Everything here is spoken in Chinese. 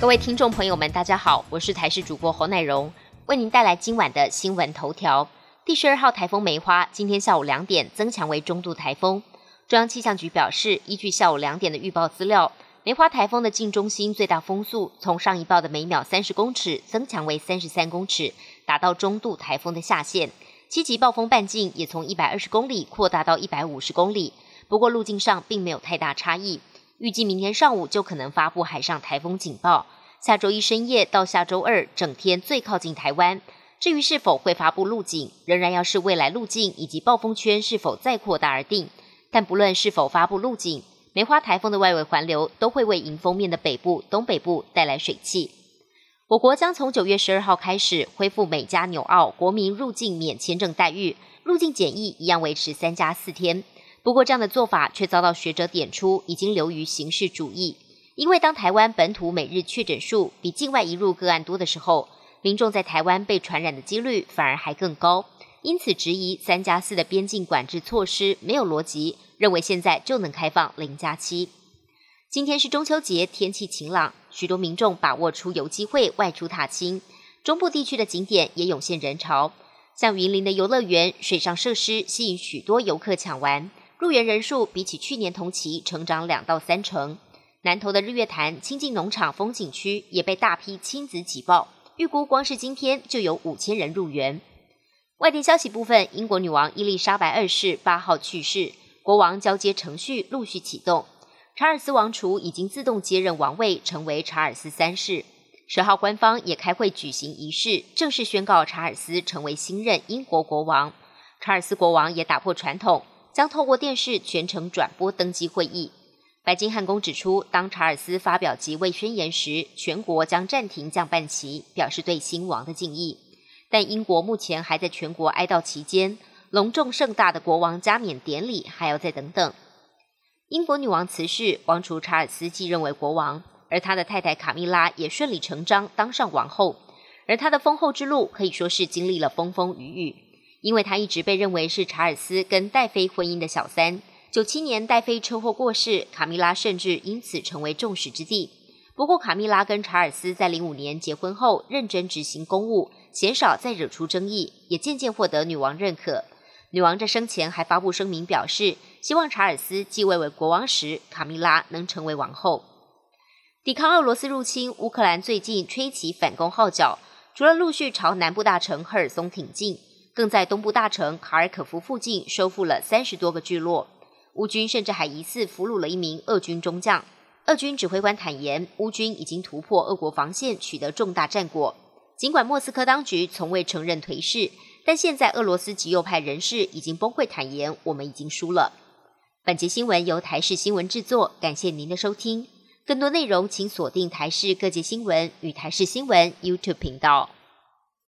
各位听众朋友们，大家好，我是台视主播侯乃荣，为您带来今晚的新闻头条。第十二号台风梅花今天下午两点增强为中度台风。中央气象局表示，依据下午两点的预报资料，梅花台风的近中心最大风速从上一报的每秒三十公尺增强为三十三公尺，达到中度台风的下限。七级暴风半径也从一百二十公里扩大到一百五十公里，不过路径上并没有太大差异。预计明天上午就可能发布海上台风警报，下周一深夜到下周二整天最靠近台湾。至于是否会发布路径，仍然要视未来路径以及暴风圈是否再扩大而定。但不论是否发布路径，梅花台风的外围环流都会为迎风面的北部、东北部带来水汽。我国将从九月十二号开始恢复美加纽澳国民入境免签证待遇，入境检疫一样维持三加四天。不过，这样的做法却遭到学者点出，已经流于形式主义。因为当台湾本土每日确诊数比境外移入个案多的时候，民众在台湾被传染的几率反而还更高。因此，质疑三加四的边境管制措施没有逻辑，认为现在就能开放零加七。今天是中秋节，天气晴朗，许多民众把握出游机会外出踏青。中部地区的景点也涌现人潮，像云林的游乐园水上设施吸引许多游客抢玩。入园人数比起去年同期成长两到三成。南投的日月潭亲近农场风景区也被大批亲子挤爆，预估光是今天就有五千人入园。外电消息部分，英国女王伊丽莎白二世八号去世，国王交接程序陆续启动，查尔斯王储已经自动接任王位，成为查尔斯三世。十号官方也开会举行仪式，正式宣告查尔斯成为新任英国国王。查尔斯国王也打破传统。将透过电视全程转播登基会议。白金汉宫指出，当查尔斯发表即位宣言时，全国将暂停降半旗，表示对新王的敬意。但英国目前还在全国哀悼期间，隆重盛大的国王加冕典礼还要再等等。英国女王辞世，王储查尔斯继任为国王，而他的太太卡米拉也顺理成章当上王后。而他的丰厚之路可以说是经历了风风雨雨。因为他一直被认为是查尔斯跟戴妃婚姻的小三。九七年戴妃车祸过世，卡米拉甚至因此成为众矢之的。不过，卡米拉跟查尔斯在零五年结婚后，认真执行公务，鲜少再惹出争议，也渐渐获得女王认可。女王在生前还发布声明表示，希望查尔斯继位为国王时，卡米拉能成为王后。抵抗俄罗斯入侵，乌克兰最近吹起反攻号角，除了陆续朝南部大城赫尔松挺进。更在东部大城卡尔可夫附近收复了三十多个聚落，乌军甚至还疑似俘虏了一名俄军中将。俄军指挥官坦言，乌军已经突破俄国防线，取得重大战果。尽管莫斯科当局从未承认颓势，但现在俄罗斯极右派人士已经崩溃坦言，我们已经输了。本节新闻由台视新闻制作，感谢您的收听。更多内容请锁定台视各界新闻与台视新闻 YouTube 频道。